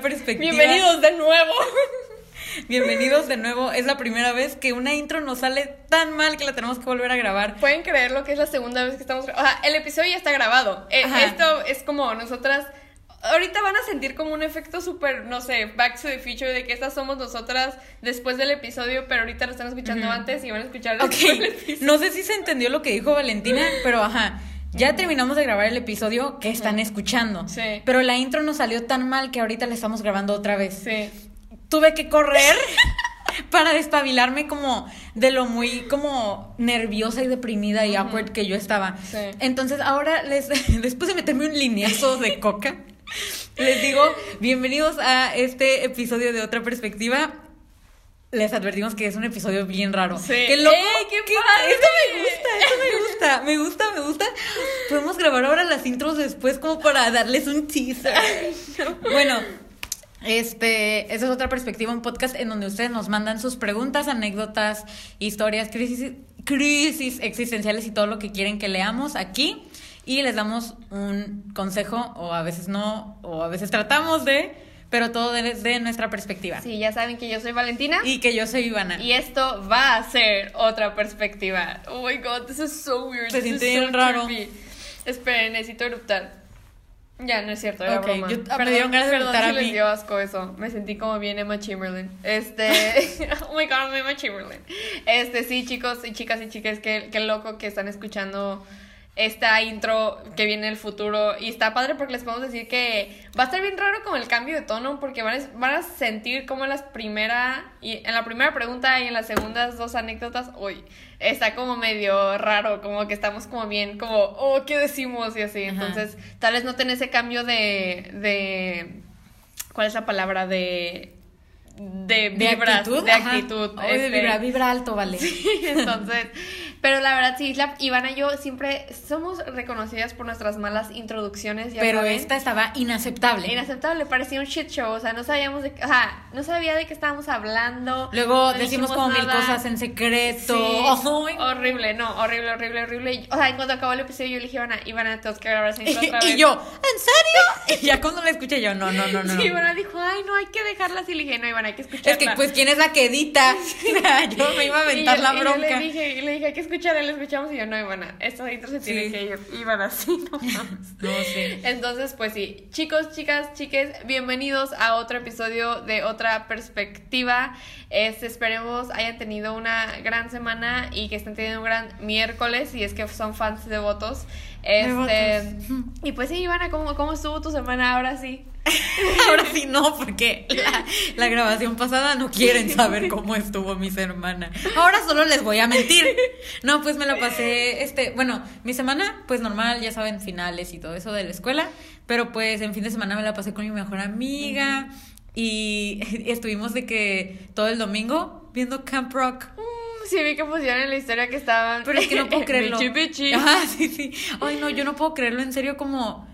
Perspectiva. Bienvenidos de nuevo. Bienvenidos de nuevo. Es la primera vez que una intro nos sale tan mal que la tenemos que volver a grabar. Pueden creer lo que es la segunda vez que estamos. O sea, el episodio ya está grabado. Eh, Ajá. esto es como nosotras. Ahorita van a sentir como un efecto súper, no sé, back to the future de que estas somos nosotras después del episodio, pero ahorita lo están escuchando antes y van a escuchar Ok, después del episodio. no sé si se entendió lo que dijo Valentina, pero ajá. Ya terminamos de grabar el episodio que están escuchando. Sí. Pero la intro nos salió tan mal que ahorita la estamos grabando otra vez. Sí. Tuve que correr para despabilarme como de lo muy como nerviosa y deprimida y awkward que yo estaba. Sí. Entonces ahora les después de meterme un lineazo de coca, les digo bienvenidos a este episodio de otra perspectiva. Les advertimos que es un episodio bien raro. Sí. ¡Qué loco! ¡Ey, qué ¿Qué? padre! Esto me gusta, esto me gusta, me gusta, me gusta. Podemos grabar ahora las intros después como para darles un teaser. Bueno, este, esa es otra perspectiva, un podcast en donde ustedes nos mandan sus preguntas, anécdotas, historias, crisis, crisis existenciales y todo lo que quieren que leamos aquí. Y les damos un consejo, o a veces no, o a veces tratamos de, pero todo desde nuestra perspectiva. Sí, ya saben que yo soy Valentina. Y que yo soy Ivana. Y esto va a ser otra perspectiva. Oh my god, this is so weird. Se siente so bien raro. creepy. Esperen, necesito eruptar. Ya, no es cierto, era Ok, broma. yo- me dieron ganas de perdón eruptar si a les mí. dio asco eso. Me sentí como bien Emma Chamberlain. Este, oh my god, I'm Emma Chamberlain. Este, sí, chicos y chicas y chicas, qué, qué loco que están escuchando esta intro que viene en el futuro. Y está padre porque les podemos decir que va a estar bien raro con el cambio de tono porque van a, van a sentir como las primera y en la primera pregunta y en las segundas dos anécdotas, uy, está como medio raro, como que estamos como bien, como, oh, ¿qué decimos? Y así. Ajá. Entonces, tal vez no ten ese cambio de, de, ¿cuál es la palabra? De, de ¿De vibras, actitud? de actitud. De este, vibra, vibra alto, vale. entonces, pero la verdad sí, la, Ivana y yo siempre somos reconocidas por nuestras malas introducciones, ya Pero saben. esta estaba inaceptable. Inaceptable, parecía un shit show, o sea, no sabíamos de, o sea, no sabía de qué estábamos hablando. Luego no decimos como mil cosas en secreto. Sí, horrible, no, horrible, horrible, horrible. O sea, en cuanto acabó el episodio yo le dije, Ivana, Ivana, tenemos que grabar esa otra vez. Y yo, ¿en serio? Y ya cuando la escuché yo, no, no, no, no. Sí, Ivana dijo, ay, no, hay que dejarla así. Le dije, no, Ivana, hay que escucharla. Es que, pues, ¿quién es la que edita? yo me iba a aventar Y yo- la y yo bronca. le dije, le dije, hay que escucharla, la escuchamos y yo, no, Ivana, esta intro se tiene Sí. que ir. Ivana, sí, no mames. No sé. Entonces, pues sí, chicos, chicas, chiques, bienvenidos a otro episodio de otra perspectiva. Este, esperemos hayan tenido una gran semana y que estén teniendo un gran miércoles si es que son fans devotos. Este, Devotos. y pues sí, Ivana, ¿cómo, ¿cómo estuvo tu semana ahora sí? Ahora sí no, porque la, la grabación pasada no quieren saber cómo estuvo mi semana. Ahora solo les voy a mentir. No, pues me la pasé, este, bueno, mi semana, pues normal, ya saben, finales y todo eso de la escuela, pero pues en fin de semana me la pasé con mi mejor amiga y estuvimos de que todo el domingo viendo Camp Rock. Mm, sí, vi que pusieron en la historia que estaban. Pero es que no puedo creerlo. Bichi, bichi. Ajá, sí, sí. Ay, no, yo no puedo creerlo en serio como...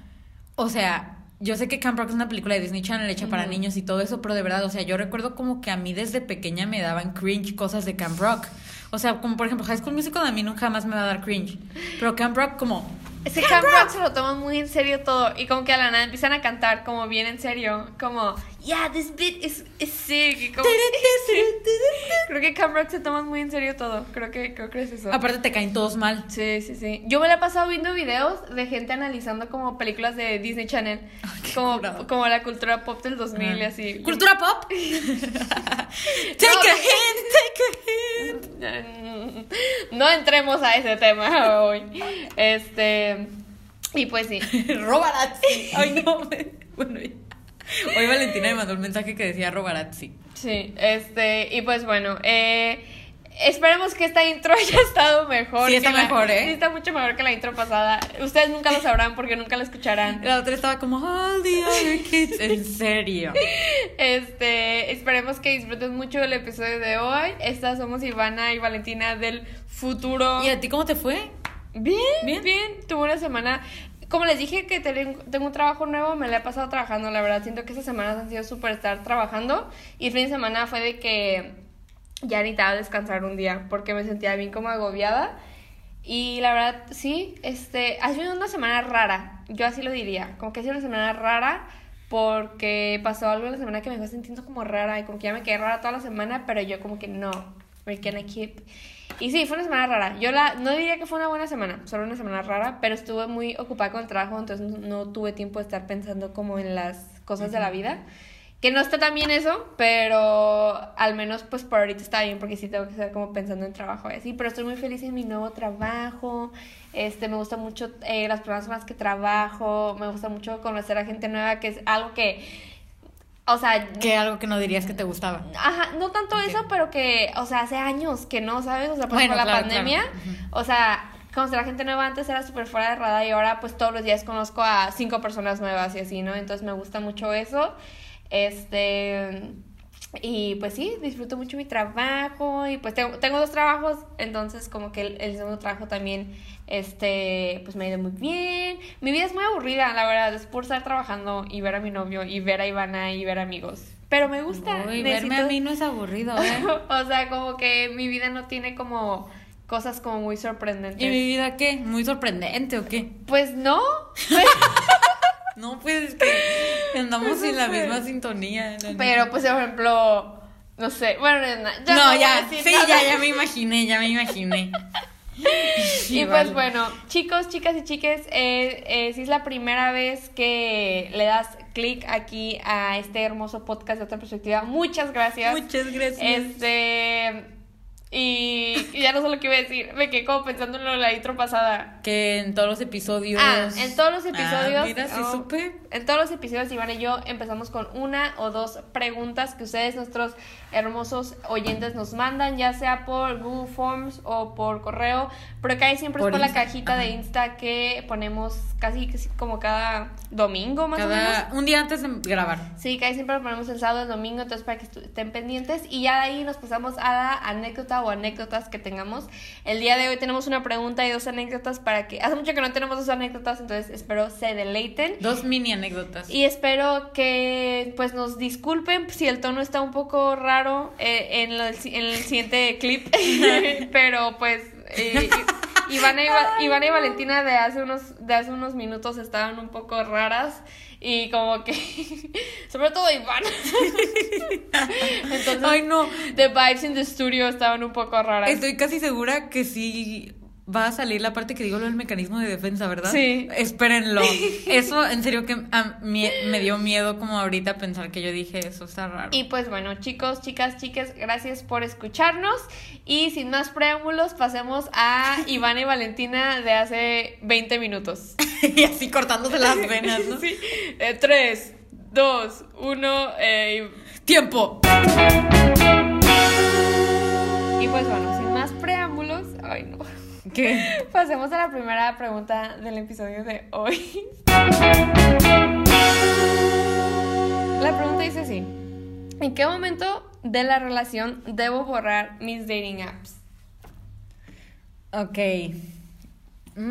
O sea, yo sé que Camp Rock es una película de Disney Channel hecha para niños y todo eso, pero de verdad, o sea, yo recuerdo como que a mí desde pequeña me daban cringe cosas de Camp Rock. O sea, como por ejemplo, High School Musical a mí nunca jamás me va a dar cringe. Pero Camp Rock como... Ese Camp Rock se lo toman muy en serio todo y como que a la nada empiezan a cantar como bien en serio, como yeah, this bit is, is sick. como- creo que Camp Rock se toman muy en serio todo. Creo que creo que es eso. Aparte te caen todos mal. Sí, sí, sí. Yo me la he pasado viendo videos de gente analizando como películas de Disney Channel, como, curado. como la cultura pop del 2000 y Ajá. así. Cultura pop. take a hint, take a hint. No entremos a ese tema hoy. Este y pues sí. Robarazzi. Ay, no. Bueno. Hoy Valentina me mandó un mensaje que decía Robarazzi. Sí, este, y pues bueno, eh, esperemos que esta intro haya estado mejor. Sí, está la- mejor, ¿eh? Sí, está mucho mejor que la intro pasada. Ustedes nunca lo sabrán porque nunca la escucharán. La otra estaba como, all the other kids. En serio. Este, esperemos que disfruten mucho el episodio de hoy. Estas somos Ivana y Valentina del futuro. ¿Y a ti cómo te fue? Bien, Bien. bien, Tuve una semana. Como les dije que ten- tengo un trabajo nuevo, me la he pasado trabajando. La verdad, siento que estas semanas han sido súper estar trabajando. Y el fin de semana fue de que ya necesitaba descansar un día porque me sentía bien como agobiada. Y la verdad, sí, este, ha sido una semana rara. Yo así lo diría. Como que ha sido una semana rara porque pasó algo en la semana que me dejó sintiendo como rara y como que ya me quedé rara toda la semana, pero yo como que no, we're gonna keep. Y sí, fue una semana rara. Yo la, no diría que fue una buena semana, solo una semana rara, pero estuve muy ocupada con el trabajo, entonces no tuve tiempo de estar pensando como en las cosas de la vida. Que no está tan bien eso, pero al menos pues por ahorita está bien porque sí tengo que estar como pensando en trabajo y así. Pero estoy muy feliz en mi nuevo trabajo. Este, me gusta mucho eh, las personas con las que trabajo. Me gusta mucho conocer a gente nueva, que es algo que, o sea... Que algo que no dirías que te gustaba. Ajá, no tanto eso, pero que, o sea, hace años que no, ¿sabes? O sea, por Bueno, ejemplo, la pandemia, claro. O sea, conocer a gente nueva antes era súper fuera de radar y ahora pues todos los días conozco a cinco personas nuevas y así, ¿no? Entonces me gusta mucho eso. Este... Y pues sí, disfruto mucho mi trabajo y pues tengo, tengo dos trabajos, entonces como que el, el segundo trabajo también, este, pues me ha ido muy bien. Mi vida es muy aburrida, la verdad, es por estar trabajando y ver a mi novio y ver a Ivana y ver amigos. Pero me gusta. Uy, verme a mí no es aburrido, ¿eh? o sea, como que mi vida no tiene como cosas como muy sorprendentes. ¿Y mi vida qué? ¿Muy sorprendente o qué? Pues no. No, pues es que andamos en la misma sintonía. la Pero pues, por ejemplo, no sé. Bueno, ya no, a ya, sí, nada. ya, ya me imaginé, ya me imaginé. Y pues bueno, chicos, chicas y chiques, eh, eh, si es la primera vez que le das clic aquí a este hermoso podcast de otra perspectiva, muchas gracias. Muchas gracias. Este. Y, y ya no sé lo que iba a decir. Me quedé como pensando en lo de la intro pasada. Que en todos los episodios. Ah, en todos los episodios. Ah, mira, sí oh, supe. En todos los episodios, Iván y yo empezamos con una o dos preguntas que ustedes, nuestros hermosos oyentes, nos mandan, ya sea por Google Forms o por correo, pero que ahí siempre Por es por la cajita de. Insta que ponemos casi, casi como cada domingo más o menos. Un día antes de grabar. Sí, que ahí siempre lo ponemos el sábado, el domingo, entonces para que estén pendientes. Y ya de ahí nos pasamos a la anécdota o anécdotas que tengamos. El día de hoy tenemos una pregunta y dos anécdotas para que... Hace mucho que no tenemos dos anécdotas, entonces espero se deleiten. Dos mini anécdotas. Y espero que pues nos disculpen si el tono está un poco raro eh, en, el siguiente clip. Pero pues eh, Ivana, y, Va- Ivana y Valentina de hace unos, de hace unos minutos estaban un poco raras. Y como que, sobre todo Ivana. Entonces, Ay, no. the vibes in the studio estaban un poco raras. Estoy casi segura que sí va a salir la parte que digo lo del mecanismo de defensa, ¿verdad? Sí. Espérenlo. Eso, en serio, que a mí me dio miedo como ahorita pensar que yo dije eso, está raro. Y pues bueno, chicos, chicas, chiques, gracias por escucharnos. Y sin más preámbulos, pasemos a Ivana y Valentina de hace 20 minutos. y así cortándose las venas, ¿no? Sí. Eh, tres, dos, uno. eh, ¡Tiempo! y pues bueno, sin más preámbulos, ay no. ¿Qué? Pasemos a la primera pregunta del episodio de hoy. La pregunta dice así: ¿En qué momento de la relación debo borrar mis dating apps? Ok. Mm,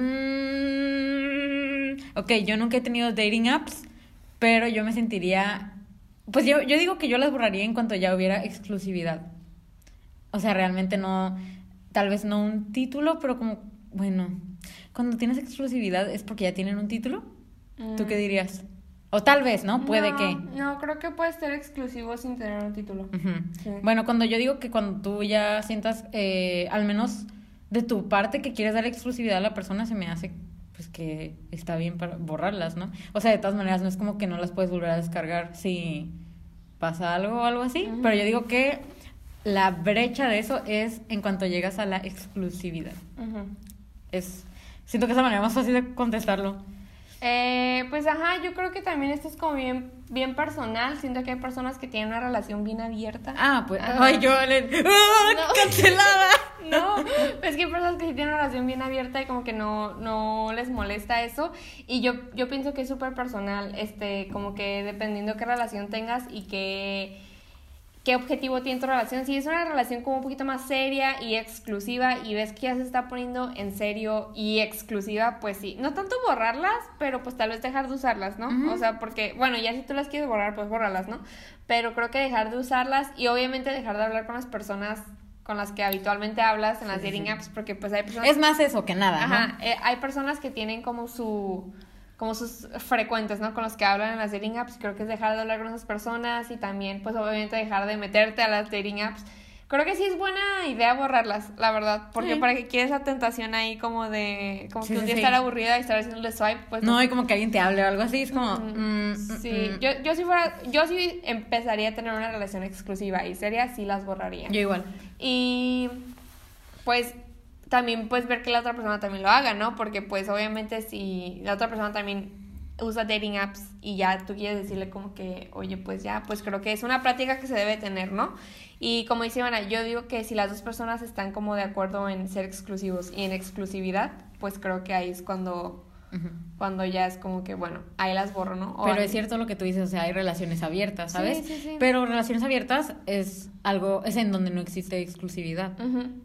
ok, yo nunca he tenido dating apps, pero yo me sentiría... Pues yo, yo digo que yo las borraría en cuanto ya hubiera exclusividad. O sea, realmente no... Tal vez no un título, pero como... Bueno, cuando tienes exclusividad es porque ya tienen un título. ¿Tú qué dirías? O tal vez, ¿no? Puede Mm. No, que... No, creo que puede ser exclusivo sin tener un título. Sí. Bueno, cuando yo digo que cuando tú ya sientas, eh, al menos de tu parte, que quieres dar exclusividad a la persona, se me hace pues que está bien para borrarlas, ¿no? O sea, de todas maneras, no es como que no las puedes volver a descargar si pasa algo o algo así, pero yo digo que la brecha de eso es en cuanto llegas a la exclusividad. Es, siento que es la manera más fácil de contestarlo. Eh, pues ajá, yo creo que también esto es como bien, bien personal. Siento que hay personas que tienen una relación bien abierta. Ah, pues, Ajá. ay, yo le... ¡Ah, No. ¡Cancelada! No, es que hay personas que sí tienen una relación bien abierta y como que no, no les molesta eso. Y yo, yo pienso que es súper personal, este, como que dependiendo qué relación tengas y qué, qué objetivo tiene tu relación. Si es una relación como un poquito más seria y exclusiva y ves que ya se está poniendo en serio y exclusiva, pues sí. No tanto borrarlas, pero pues tal vez dejar de usarlas, ¿no? O sea, porque, bueno, ya si tú las quieres borrar, pues bórralas, ¿no? Pero creo que dejar de usarlas y obviamente dejar de hablar con las personas con las que habitualmente hablas en las Sí, dating apps, porque pues hay personas... Es más eso que nada, ¿no? Ajá, eh, hay personas que tienen como su como sus frecuentes, ¿no? Con los que hablan en las dating apps. Creo que es dejar de hablar con esas personas y también, pues obviamente dejar de meterte a las dating apps. Creo que sí es buena idea borrarlas, la verdad, porque Sí. para que quieres la tentación ahí como de, como Sí, que un día sí. estar aburrida y estar haciéndole swipe, pues No, y como que alguien te hable o algo así, es como... mm, mm, Sí, mm. yo, yo si fuera, yo sí empezaría a tener una relación exclusiva y seria, sí las borraría. Yo igual. Y pues también pues ver que la otra persona también lo haga, ¿no? Porque pues obviamente si la otra persona también usa dating apps y ya tú quieres decirle como que, oye, pues ya, pues creo que es una práctica que se debe tener, ¿no? Y como dice Ivana, yo digo que si las dos personas están como de acuerdo en ser exclusivos y en exclusividad, pues creo que ahí es cuando, Cuando ya es como que, bueno, ahí las borro, ¿no? O Pero es cierto lo que tú dices, o sea, hay relaciones abiertas, ¿sabes? Sí, sí, sí. Pero relaciones abiertas es algo, es en donde no existe exclusividad.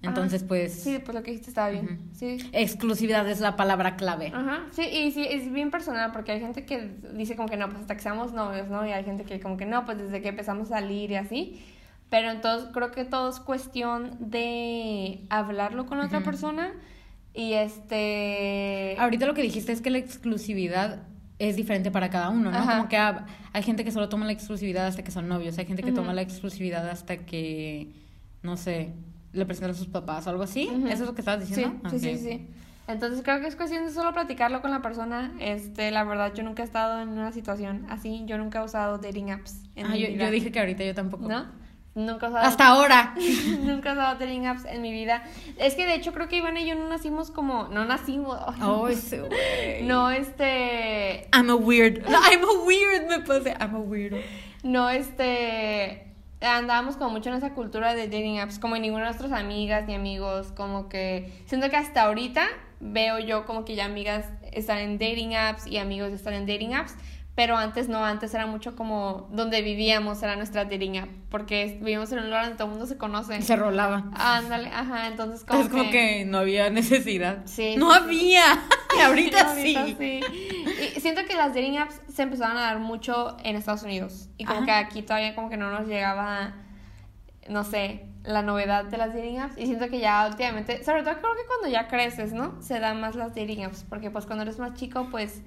Entonces, ajá. pues, Sí, pues lo que dijiste estaba bien. Sí. exclusividad es la palabra clave. Ajá, sí, y sí, es bien personal porque hay gente que dice como que no, pues hasta que seamos novios, ¿no? Y hay gente que como que no, pues desde que empezamos a salir y así. Pero entonces creo que todo es cuestión de hablarlo con la otra persona y este... Ahorita lo que dijiste es que la exclusividad es diferente para cada uno, ¿no? Ajá. Como que ha- hay gente que solo toma la exclusividad hasta que son novios, hay gente que toma la exclusividad hasta que, no sé, le presentan a sus papás o algo así. ¿Eso es lo que estabas Sí, diciendo? sí, sí, sí. Entonces creo que es cuestión de solo platicarlo con la persona. Este, la verdad, yo nunca he estado en una situación así. Yo nunca he usado dating apps en Ah, mi yo, vida. yo dije que ahorita yo tampoco. ¿No? Nunca usado Hasta ahora. Nunca he usado dating apps en mi vida. Es que de hecho creo que Ivana y yo no nacimos como. No nacimos. Oh, ese güey. no, este. I'm a weird. No, I'm a weird, me pasé. I'm a weirdo. No, este. Andábamos como mucho en esa cultura de dating apps, como ninguna de nuestras amigas ni amigos, como que. Siento que hasta ahorita veo yo como que ya amigas están en dating apps y amigos están en dating apps. Pero antes no, antes era mucho como donde vivíamos, era nuestra app. Porque vivimos en un lugar donde todo el mundo se conoce. Se rolaba. Ándale, ajá, entonces como es como que no había necesidad. Sí, No sí, había. Y ahorita sí. Ahorita sí. Y siento que las dating apps se empezaron a dar mucho en Estados Unidos. Y como Ajá. que aquí todavía como que no nos llegaba, no sé, la novedad de las dating apps. Y siento que ya últimamente, sobre todo creo que cuando ya creces, ¿no? Se dan más las dating apps. Porque pues cuando eres más chico, pues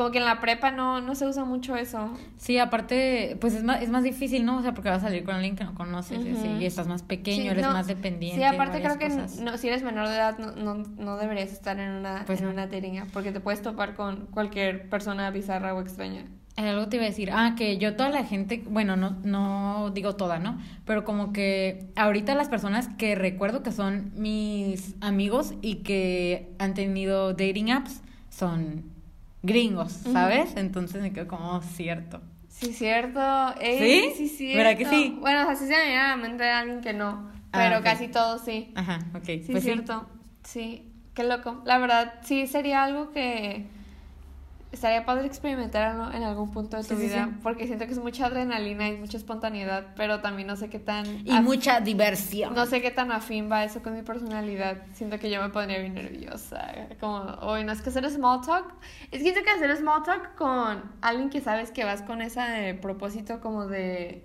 como que en la prepa no, no se usa mucho eso. Sí, aparte, pues es más, es más difícil, ¿no? O sea, porque vas a salir con alguien que no conoces así, Ujú. y estás más pequeño, Sí, eres no, más dependiente. Sí, aparte creo que no, si eres menor de edad no, no, no deberías estar en una, Pues en no. una app. Porque te puedes topar con cualquier persona bizarra o extraña. Eh, Algo te iba a decir, ah, que yo toda la gente, bueno, no, no digo toda, ¿no? Pero como que ahorita las personas que recuerdo que son mis amigos y que han tenido dating apps son gringos. ¿sabes? Entonces me quedo como "Oh, cierto. Sí, cierto. Ey, ¿Sí? Sí, sí. ¿Verdad que sí? Bueno, o sea, sí se me viene a la mente de alguien que no. Ah, Pero casi todos sí. Ajá, ok. Sí, pues sí. cierto. Sí. Qué loco. La verdad, sí sería algo que estaría padre experimentarlo en algún punto de tu Sí, vida. sí. Porque siento que es mucha adrenalina y mucha espontaneidad. Pero también no sé qué tan. Y mucha diversión. No sé qué tan afín va eso con mi personalidad. Siento que yo me pondría bien nerviosa. Como, hoy no es que hacer small talk. Es que siento que hacer small talk con alguien que sabes que vas con ese propósito como de.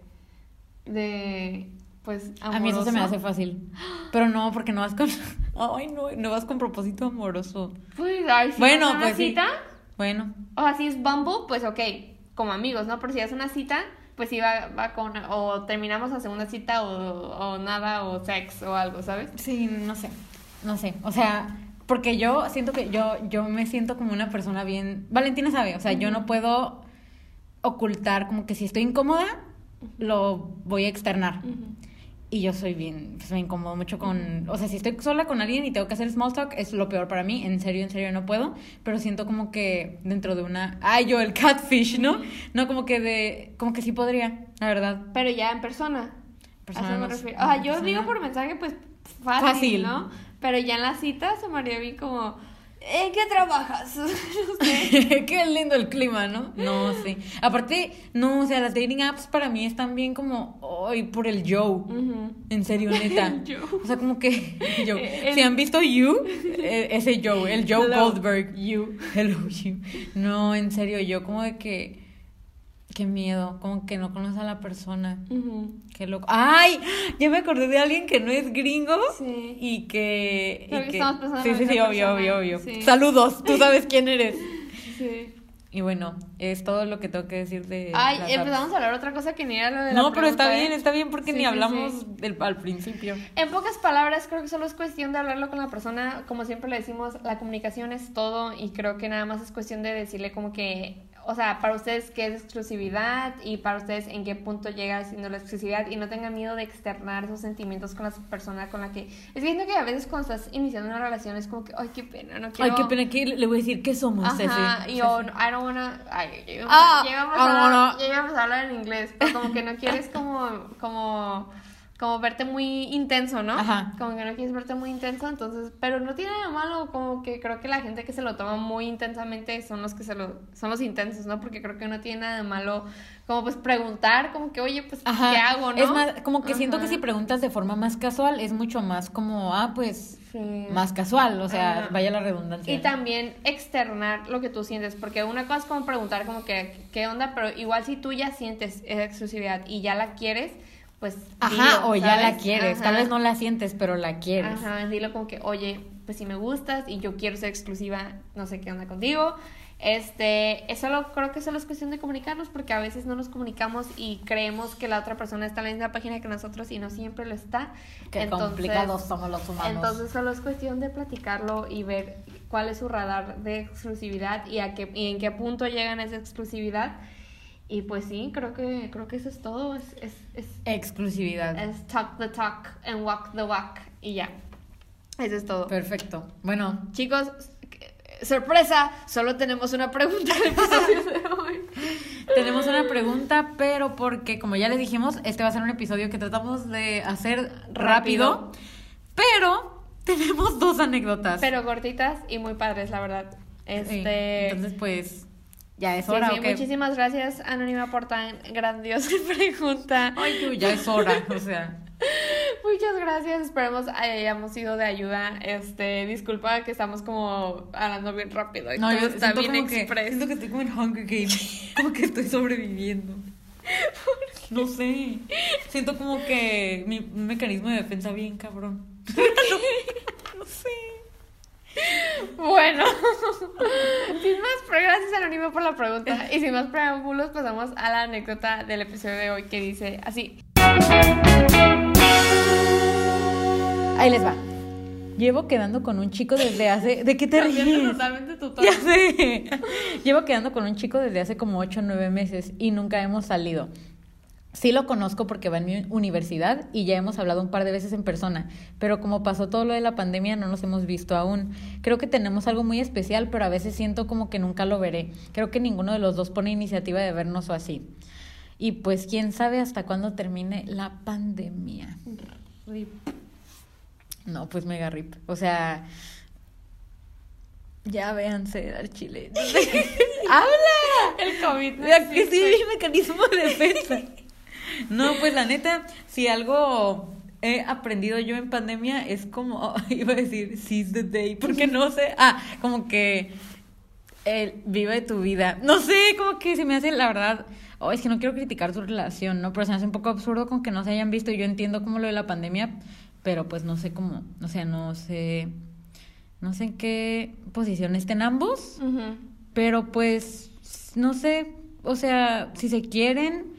de. pues. A mí eso se me amoroso. hace fácil. Pero no, porque no vas con. Ay, no, no vas con propósito amoroso. Pues, ay, si Bueno, vas a una pues sí. Bueno, O sea, si es Bumble, pues ok, como amigos, ¿no? Pero si es una cita, pues sí va, va con. O terminamos la segunda cita o, o nada, o sex o algo, ¿sabes? sí, no sé. No sé. O sea, porque yo siento que yo, yo me siento como una persona bien. Valentina sabe, o sea, yo no puedo ocultar como que si estoy incómoda, lo voy a externar. Y yo soy bien, pues me incomodo mucho con, o sea, si estoy sola con alguien y tengo que hacer small talk, es lo peor para mí, en serio, en serio no puedo, pero siento como que dentro de una, ay, yo el catfish, ¿no? No, como que de, como que sí podría, la verdad. Pero ya en persona. Persona a eso me refiero. O sea, yo persona- digo por mensaje, pues fácil, Fácil. ¿no? Pero ya en la cita se me haría bien como, ¿en qué trabajas? Qué lindo el clima, ¿no? No, sí. Aparte, no, o sea, las dating apps para mí están bien como, ay, por el Joe. Ujú. En serio, neta. Joe. O sea, como que Joe. Eh, el- Si han visto You, eh, ese Joe, el Joe Goldberg. You. Hello, You. No, en serio, yo como de que. Qué miedo, como que no conoces a la persona. Qué loco. ¡Ay! Ya me acordé de alguien que no es gringo. Sí. Y que. Y que que- estamos pensando sí, sí, sí, obvio, obvio, obvio. Sí. Saludos, tú sabes quién eres. sí. Y bueno, es todo lo que tengo que decir de. Ay, apps. empezamos a hablar otra cosa que ni era lo de la No, pero está bien, ¿eh? está bien porque Sí, ni sí, hablamos sí. del, al principio. En pocas palabras, creo que solo es cuestión de hablarlo con la persona. Como siempre le decimos, la comunicación es todo y creo que nada más es cuestión de decirle como que, o sea, para ustedes qué es exclusividad y para ustedes en qué punto llega siendo la exclusividad y no tengan miedo de externar esos sentimientos con la persona con la que... Es viendo que a veces cuando estás iniciando una relación es como que, ay, qué pena, no quiero... Ay, qué pena que le voy a decir que somos Ajá, y yo, I don't wanna, ay, Ah, ya íbamos a hablar en inglés, pero como que no quieres como, como, como verte muy intenso, ¿no? Ajá. Como que no quieres verte muy intenso, entonces, pero no tiene nada malo, como que creo que la gente que se lo toma muy intensamente son los que se lo, son los intensos, ¿no? Porque creo que no tiene nada de malo, como pues preguntar, como que, oye, pues, Ajá. ¿qué hago, no? Es más, como que siento que si preguntas de forma más casual, es mucho más como, ah, pues, Sí. más casual, o sea, Ajá. vaya la redundancia. Y ¿no? también externar lo que tú sientes, porque una cosa es como preguntar como que, ¿qué onda? Pero igual si tú ya sientes esa exclusividad y ya la quieres, pues Ajá, dilo, o ya la quieres. Tal vez no la sientes, pero la quieres. Ajá, dilo como que, oye, pues si me gustas y yo quiero ser exclusiva, no sé qué onda contigo. Este, eso lo, creo que solo es cuestión de comunicarnos porque a veces no nos comunicamos y creemos que la otra persona está en la misma página que nosotros y no siempre lo está. Qué Entonces- complicados somos los humanos. entonces solo es cuestión de platicarlo y ver cuál es su radar de exclusividad y, a qué, y en qué punto llegan a esa exclusividad. Y pues sí, creo que, creo que eso es todo. Es, es, es, Exclusividad. es talk the talk and walk the walk. Y ya. Eso es todo. Perfecto. Bueno, Chicos, sorpresa, solo tenemos una pregunta del episodio de hoy. tenemos una pregunta, pero porque, como ya les dijimos, este va a ser un episodio que tratamos de hacer rápido, Rápido. pero tenemos dos anécdotas. Pero cortitas y muy padres, la verdad. Sí, Este. Entonces, pues, ya es sí, hora. sí, ¿o qué? muchísimas gracias, Anónima, por tan grandiosa pregunta. Ay, tú, ya es hora, o sea. Muchas gracias, esperemos hayamos sido de ayuda. Este, disculpa que estamos como hablando bien rápido No, yo está siento bien como que, siento que estoy como en Hunger Games, como que estoy sobreviviendo. No sé, siento como que mi un mecanismo de defensa bien cabrón. No, no sé. Bueno, sin más, gracias Anónimo por la pregunta. Y sin más preámbulos, pasamos a la anécdota del episodio de hoy que dice así. Ahí les va. Llevo quedando con un chico desde hace... ¿De qué te ríes? totalmente tu tono. Ya sé. Llevo quedando con un chico desde hace como 8 o 9 meses y nunca hemos salido. Sí lo conozco porque va en mi universidad y ya hemos hablado un par de veces en persona, pero como pasó todo lo de la pandemia no nos hemos visto aún. Creo que tenemos algo muy especial, pero a veces siento como que nunca lo veré. Creo que ninguno de los dos pone iniciativa de vernos o así. Y pues quién sabe hasta cuándo termine la pandemia. Rip. No, pues mega rip. O sea, ya véanse al chile. ¡Habla! El COVID. no que sí, mecanismo de defensa. No, pues la neta, si algo he aprendido yo en pandemia es como, iba a decir, seize the day, porque no sé, ah, como que el, vive tu vida. No sé, como que se me hace, la verdad, oh, es que no quiero criticar su relación, ¿no? Pero se me hace un poco absurdo con que no se hayan visto y yo entiendo como lo de la pandemia, pero pues no sé cómo, o sea, no sé, no sé en qué posición estén ambos. Pero pues, no sé, o sea, si se quieren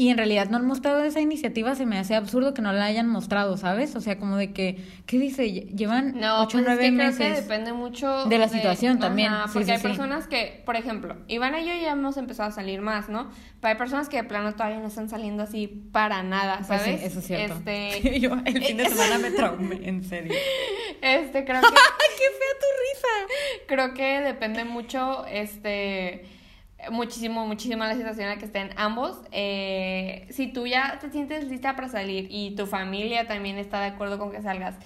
y en realidad no han mostrado esa iniciativa, se me hace absurdo que no la hayan mostrado, ¿sabes? O sea, como de que, ¿qué dice? Lle- Llevan No, ocho o pues es nueve que meses. creo que depende mucho de la situación también, sí, porque sí, hay sí. personas que, por ejemplo, Ivana y yo ya hemos empezado a salir más, ¿no? Pero hay personas que de plano todavía no están saliendo así para nada, Pues sí, ¿sabes? eso es cierto. Este, Yo el fin de semana me traumé, en serio. este creo que ¡Qué fea tu risa! creo que depende mucho, este, muchísimo, muchísimo la situación en la que estén ambos. Eh, si tú ya te sientes lista para salir y tu familia también está de acuerdo con que salgas.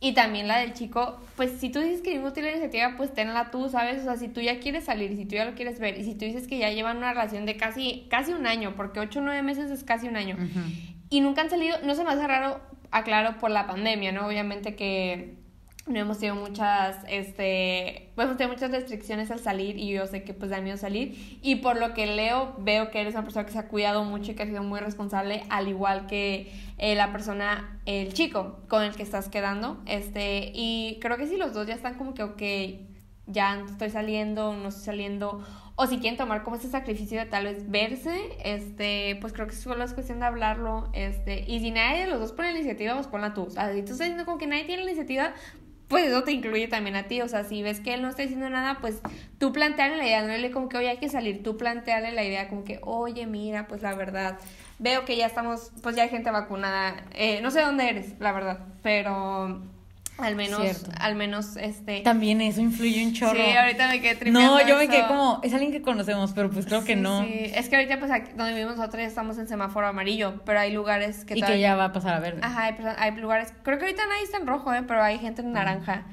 Y también la del chico, pues si tú dices que ninguno tiene la iniciativa, pues tenla tú, ¿sabes? O sea, si tú ya quieres salir, si tú ya lo quieres ver, y si tú dices que ya llevan una relación de casi, casi un año, porque 8 o 9 meses es casi un año, y nunca han salido, no se me hace raro, aclaro, por la pandemia, ¿no? Obviamente que no hemos tenido muchas, este, pues hemos tenido muchas restricciones al salir y yo sé que pues da miedo salir. Y por lo que leo veo que eres una persona que se ha cuidado mucho y que ha sido muy responsable al igual que eh, la persona, el chico con el que estás quedando, este, y creo que si los dos ya están como que ok, ya estoy saliendo, no estoy saliendo, o si quieren tomar como ese sacrificio de tal vez verse, este, pues creo que solo es cuestión de hablarlo, este, y si nadie de los dos pone la iniciativa, pues ponla tú, o si tú estás diciendo como que nadie tiene la iniciativa, pues eso te incluye también a ti, o sea, si ves que él no está diciendo nada, pues tú plantearle la idea, no le como que, oye, hay que salir, tú plantearle la idea como que, oye, mira, pues la verdad, veo que ya estamos, pues ya hay gente vacunada, eh, no sé dónde eres, la verdad, pero al menos, Cierto. al menos, este... También eso influye un chorro. Sí, ahorita me quedé tripeando No, yo me quedé como, es alguien que conocemos, pero pues creo que Sí, no. sí. Es que ahorita, pues, aquí donde vivimos nosotros ya estamos en semáforo amarillo, pero hay lugares que y que todavía- ya va a pasar a verde. Ajá, hay, hay lugares, creo que ahorita nadie está en rojo, ¿eh? pero hay gente en naranja.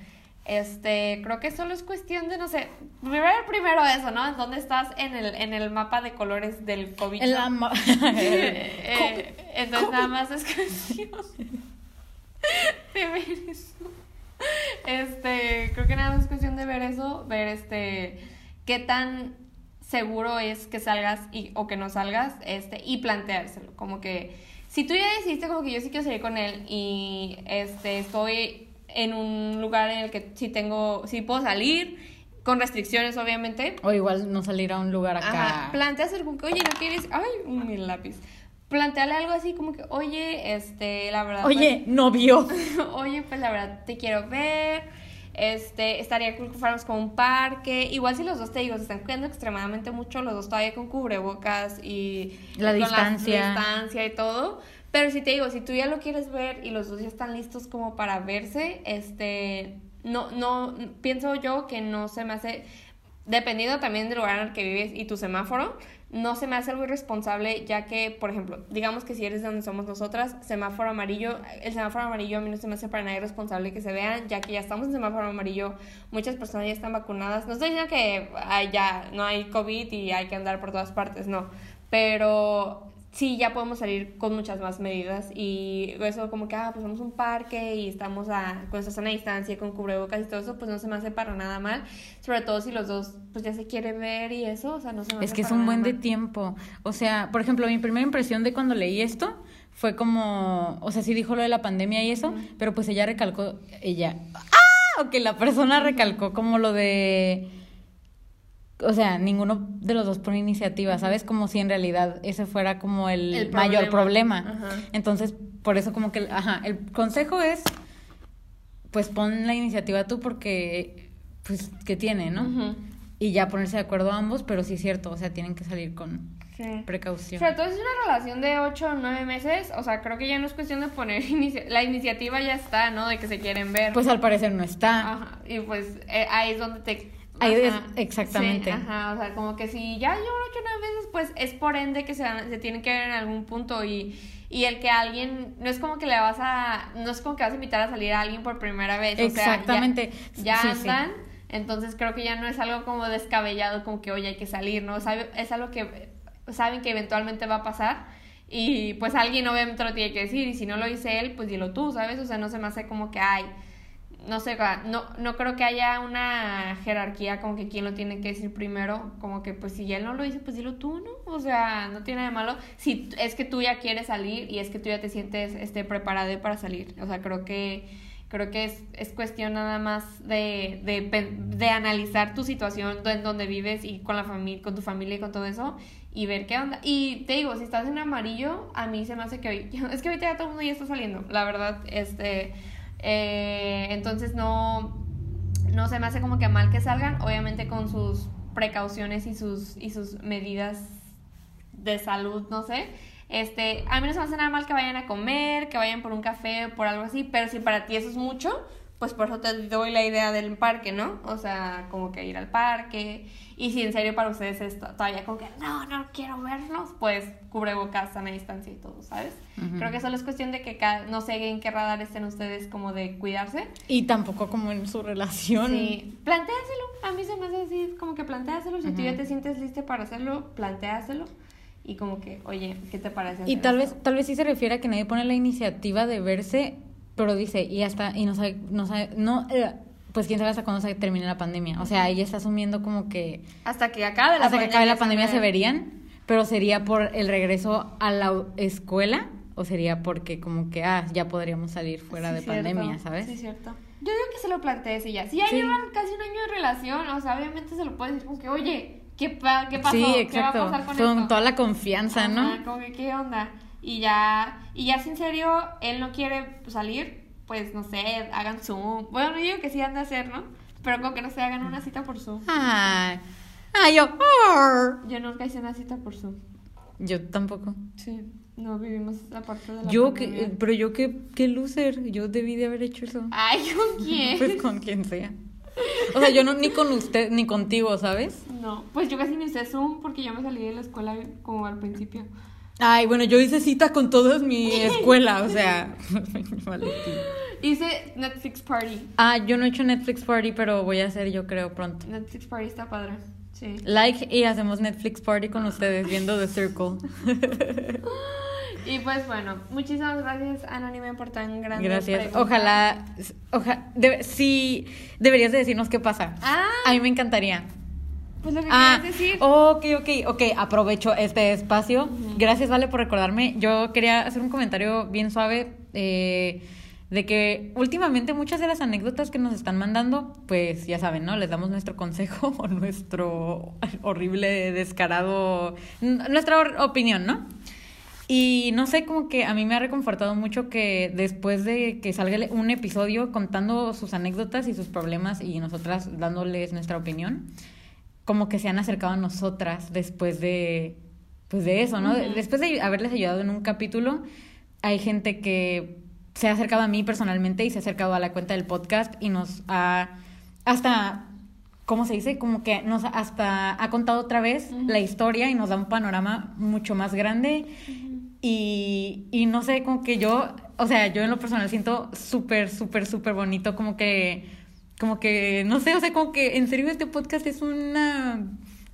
Este, creo que solo es cuestión de, no sé, primero, primero eso, ¿no? ¿Dónde estás en el, en el mapa de colores del COVID? En la ma- Eh, entonces nada más es cuestión de ver eso. Este, creo que nada más es cuestión de ver eso, ver este, qué tan seguro es que salgas y, o que no salgas, este, y planteárselo, como que si tú ya decidiste como que yo sí quiero salir con él y este estoy en un lugar en el que sí tengo, sí puedo salir, con restricciones obviamente, O igual no salir a un lugar acá. Ajá, planteas que, oye, no quieres, ay, mi lápiz. Planteale algo así como que, oye, este, la verdad. Oye, novio. pues, oye, pues la verdad te quiero ver. Este, estaría cool que fuéramos con un parque. Igual si los dos te digo, se están cuidando extremadamente mucho, los dos todavía con cubrebocas y La con distancia. distancia y todo. Pero si te digo, si tú ya lo quieres ver y los dos ya están listos como para verse, este, no, no, pienso yo que no se me hace, dependiendo también del lugar en el que vives y tu semáforo, no se me hace algo irresponsable, ya que, por ejemplo, digamos que si eres de donde somos nosotras, semáforo amarillo, el semáforo amarillo a mí no se me hace para nada irresponsable que se vean, ya que ya estamos en semáforo amarillo, muchas personas ya están vacunadas. No estoy diciendo que ya no hay COVID y hay que andar por todas partes, no, pero sí ya podemos salir con muchas más medidas y eso como que, ah, pues vamos a un parque y estamos a, con esta sana distancia, con cubrebocas y todo eso, pues no se me hace para nada mal, sobre todo si los dos pues ya se quieren ver y eso, o sea, no se me Es hace que es un buen de tiempo. O sea, por ejemplo, mi primera impresión de cuando leí esto fue como, o sea, sí dijo lo de la pandemia y eso, pero pues ella recalcó, ella, ¡ah! O que la persona recalcó como lo de, o sea, ninguno de los dos pone iniciativa, ¿sabes? Como si en realidad ese fuera como el, El mayor problema. Ajá. Entonces, por eso como que, ajá, el consejo es, pues pon la iniciativa tú porque, pues, ¿qué tiene, no? Y ya ponerse de acuerdo ambos, pero sí es cierto, o sea, tienen que salir con Sí. precaución. Sobre todo si es una relación de 8 o 9 meses, o sea, creo que ya no es cuestión de poner inicia- la iniciativa ya está, ¿no? De que se quieren ver. Pues al parecer no está. Ajá, y pues eh, ahí es donde te... Ahí es- exactamente. sí, ajá, o sea, como que si ya llevan ocho o nueve veces, pues es por ende que se, se tienen que ver en algún punto y, y el que alguien, no es como que le vas a, no es como que vas a invitar a salir a alguien por primera vez, o sea, ya- Exactamente. ya, Sí, sí. andan, entonces creo que ya no es algo como descabellado, como que oye hay que salir, ¿no? Sabe- es algo que saben que eventualmente va a pasar y pues alguien obviamente lo tiene que decir y si no lo dice él, pues dilo tú, ¿sabes? O sea, no se me hace como que hay no sé, no, no creo que haya una jerarquía como que quién lo tiene que decir primero, como que pues si él no lo dice, pues dilo tú, ¿no? O sea, no tiene nada de malo. Si es que tú ya quieres salir y es que tú ya te sientes este, preparado para salir. O sea, creo que creo que es, es cuestión nada más de, de, de analizar tu situación en donde vives y con la familia, con tu familia y con todo eso y ver qué onda. Y te digo, si estás en amarillo, a mí se me hace que hoy, es que ahorita ya todo el mundo ya está saliendo, la verdad, este, eh, entonces no, no se me hace como que mal que salgan, obviamente con sus precauciones y sus, y sus medidas de salud, no sé. Este, a mí no se me hace nada mal que vayan a comer, que vayan por un café por algo así, pero si para ti eso es mucho, pues por eso te doy la idea del parque, ¿no? O sea, como que ir al parque. Y si en serio para ustedes es to- todavía como que no, no quiero verlos, pues cubrebocas, sana distancia y todo, ¿sabes? Ujú. Creo que solo es cuestión de que cada- no sé en qué radar estén ustedes como de cuidarse. Y tampoco como en su relación. Sí, plantéaselo. A mí se me hace así, como que plantéaselo. Si tú ya te sientes listo para hacerlo, plantéaselo. Y como que, oye, ¿qué te parece? Y tal esto? vez, tal vez sí se refiere a que nadie pone la iniciativa de verse, pero dice, y hasta, y no sabe, no sabe, no, eh, pues quién sabe hasta cuándo se termine la pandemia. O sea, ella está asumiendo como que Hasta que acabe la hasta que acabe la pandemia se ve. verían, pero sería por el regreso a la escuela o sería porque como que, ah, ya podríamos salir fuera Sí, de cierto. pandemia, ¿sabes? Sí, cierto. Yo digo que se lo plantees ya. Si ya Sí. llevan casi un año de relación, o sea, obviamente se lo puedes decir como que, oye, ¿qué, pa qué pasó? Sí, ¿Qué va a exacto. pasar con, Con esto? toda la confianza, ¿no? Ajá, como que, ¿qué onda? Y ya, y ya si en serio él no quiere salir, pues no sé, hagan Zoom. Bueno, yo digo que sí han de hacer, ¿no? Pero como que no se hagan una cita por Zoom. Ay, ay, yo. "Arr". Yo nunca hice una cita por Zoom. Yo tampoco. Sí, no vivimos la parte de la Yo, pandemia. que, pero yo qué, qué loser. Yo debí de haber hecho eso. Ay, ¿con quién? Pues con quien sea. O sea, yo no ni con usted ni contigo, ¿sabes? No, pues yo casi ni usé Zoom porque yo me salí de la escuela como al principio. Ay, bueno, yo hice cita con toda mi escuela, o sea. Hice Netflix Party. Ah, yo no he hecho Netflix Party, pero voy a hacer yo creo pronto. Netflix Party está padre. Sí. Like y hacemos Netflix Party con ustedes viendo The Circle. Y pues bueno, muchísimas gracias Anónime por tan grande Gracias. pregunta. Ojalá, oja, debe- sí, deberías de decirnos qué pasa. Ah, A mí me encantaría. Pues lo que Ah, querías decir. ok, ok, ok, aprovecho este espacio. Gracias, Vale, por recordarme. Yo quería hacer un comentario bien suave eh, de que últimamente muchas de las anécdotas que nos están mandando, pues ya saben, ¿no? Les damos nuestro consejo o nuestro horrible, descarado, nuestra opinión, ¿no? Y no sé, como que a mí me ha reconfortado mucho que después de que salga un episodio contando sus anécdotas y sus problemas y nosotras dándoles nuestra opinión, como que se han acercado a nosotras después de, pues de eso, ¿no? Después de haberles ayudado en un capítulo, hay gente que se ha acercado a mí personalmente y se ha acercado a la cuenta del podcast y nos ha hasta ¿cómo se dice? Como que nos hasta ha contado otra vez la historia y nos da un panorama mucho más grande y, y no sé, como que yo, o sea, yo en lo personal siento súper, súper, súper bonito, como que, como que, no sé, o sea, como que en serio este podcast es una,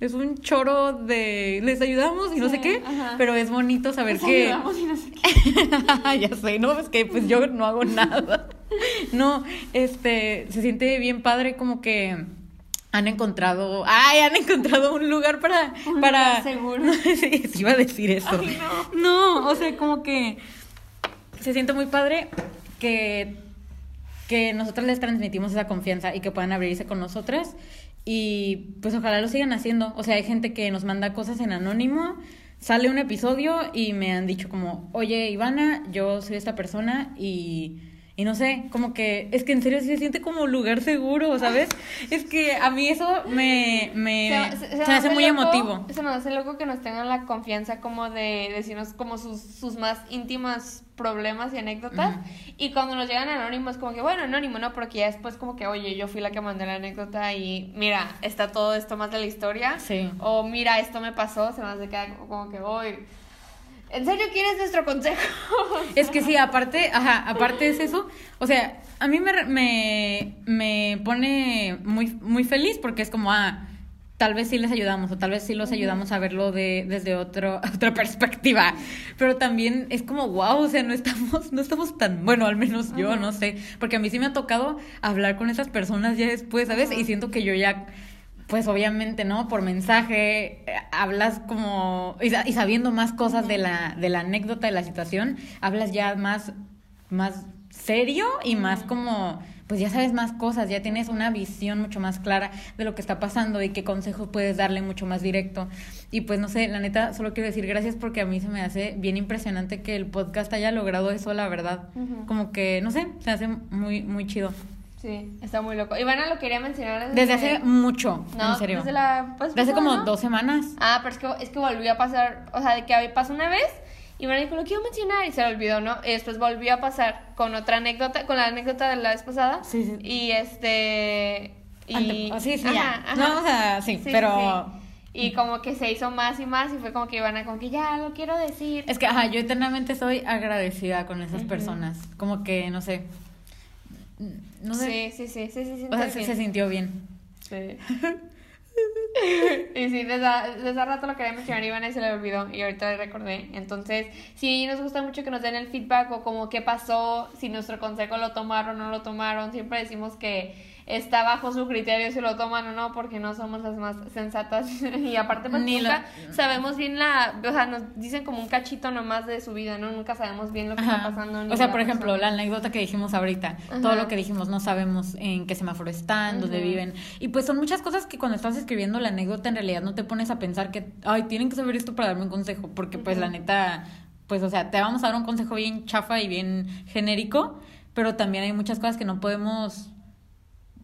es un choro de, les ayudamos y no Sí, sé qué, ajá. pero es bonito saber Nos que... ayudamos y no sé qué. ya sé, no, es que pues yo no hago nada. No, este, se siente bien padre como que han encontrado, ay, han encontrado un lugar para, Un para, lugar seguro. No, sí, sí iba a decir eso. Ay, no. o sea, como que se siente muy padre que, que nosotros les transmitimos esa confianza y que puedan abrirse con nosotras. Y pues ojalá lo sigan haciendo. O sea, hay gente que nos manda cosas en anónimo. Sale un episodio y me han dicho como, oye Ivana, yo soy esta persona y, y no sé, como que es que en serio sí se siente como lugar seguro, ¿sabes? Es que a mí eso me, me, se, me hace muy loco- emotivo. Se me hace loco que nos tengan la confianza como de decirnos como sus, sus más íntimas problemas y anécdotas. Y cuando nos llegan anónimos, como que, bueno, anónimo, ¿no? Porque ya después como que, oye, yo fui la que mandé la anécdota y mira, está todo esto más de la historia. Sí. O mira, esto me pasó, se me hace como que, hoy ¿en serio quieres nuestro consejo? Es que sí, aparte, ajá, aparte es eso. O sea, a mí me, me, me pone muy, muy feliz porque es como, ah, tal vez sí les ayudamos o tal vez sí los ayudamos a verlo de, desde otro, otra perspectiva. Pero también es como, wow, o sea, no estamos, no estamos tan, bueno, al menos yo, Ajá. no sé. Porque a mí sí me ha tocado hablar con esas personas ya después, ¿sabes? Ajá. Y siento que yo ya pues obviamente, ¿no? Por mensaje, eh, hablas como, y, sa- y sabiendo más cosas de la, de la anécdota, de la situación, hablas ya más, más serio y más como, pues ya sabes más cosas, ya tienes una visión mucho más clara de lo que está pasando y qué consejos puedes darle mucho más directo. Y pues no sé, la neta, solo quiero decir gracias porque a mí se me hace bien impresionante que el podcast haya logrado eso, la verdad. Como que, no sé, se hace muy, muy chido. Sí, está muy loco. Ivana lo quería mencionar Desde hace mucho, No, en serio. desde la... pues, De hace pasada, como ¿no? dos semanas. Ah, pero es que, es que volvió a pasar, o sea, de que pasó una vez y me dijo, lo quiero mencionar y se le olvidó, ¿no? Y después volvió a pasar con otra anécdota, con la anécdota de la vez pasada. Sí, sí. Y este... Y... Ante- ah, sí, sí, Ajá, ya. ajá. No, o sea, sí, pero... sí. Y como que se hizo más y más y fue como que Ivana como que ya lo quiero decir. Es que, ajá, yo eternamente soy agradecida con esas personas. Como que, no sé. No sé. Sí, sí, sí, sí, sí, sí. o sea, se, se sintió bien. Sí. y sí, desde, desde hace rato lo quería mencionar Ivana y se le olvidó y ahorita le recordé. Entonces, sí, nos gusta mucho que nos den el feedback o como qué pasó, si nuestro consejo lo tomaron o no lo tomaron. Siempre decimos que está bajo su criterio si lo toman o no, porque no somos las más sensatas. y aparte, pues Ni nunca lo- sabemos bien la. O sea, nos dicen como un cachito nomás de su vida, ¿no? Nunca sabemos bien lo que está pasando. ni O sea, por ejemplo, la anécdota que dijimos ahorita, Ajá. todo lo que dijimos, no sabemos en qué semáforo están, dónde viven. Y pues son muchas cosas que cuando estás escribiendo la anécdota en realidad no te pones a pensar que, ay, tienen que saber esto para darme un consejo, porque pues la neta, pues o sea, te vamos a dar un consejo bien chafa y bien genérico, pero también hay muchas cosas que no podemos,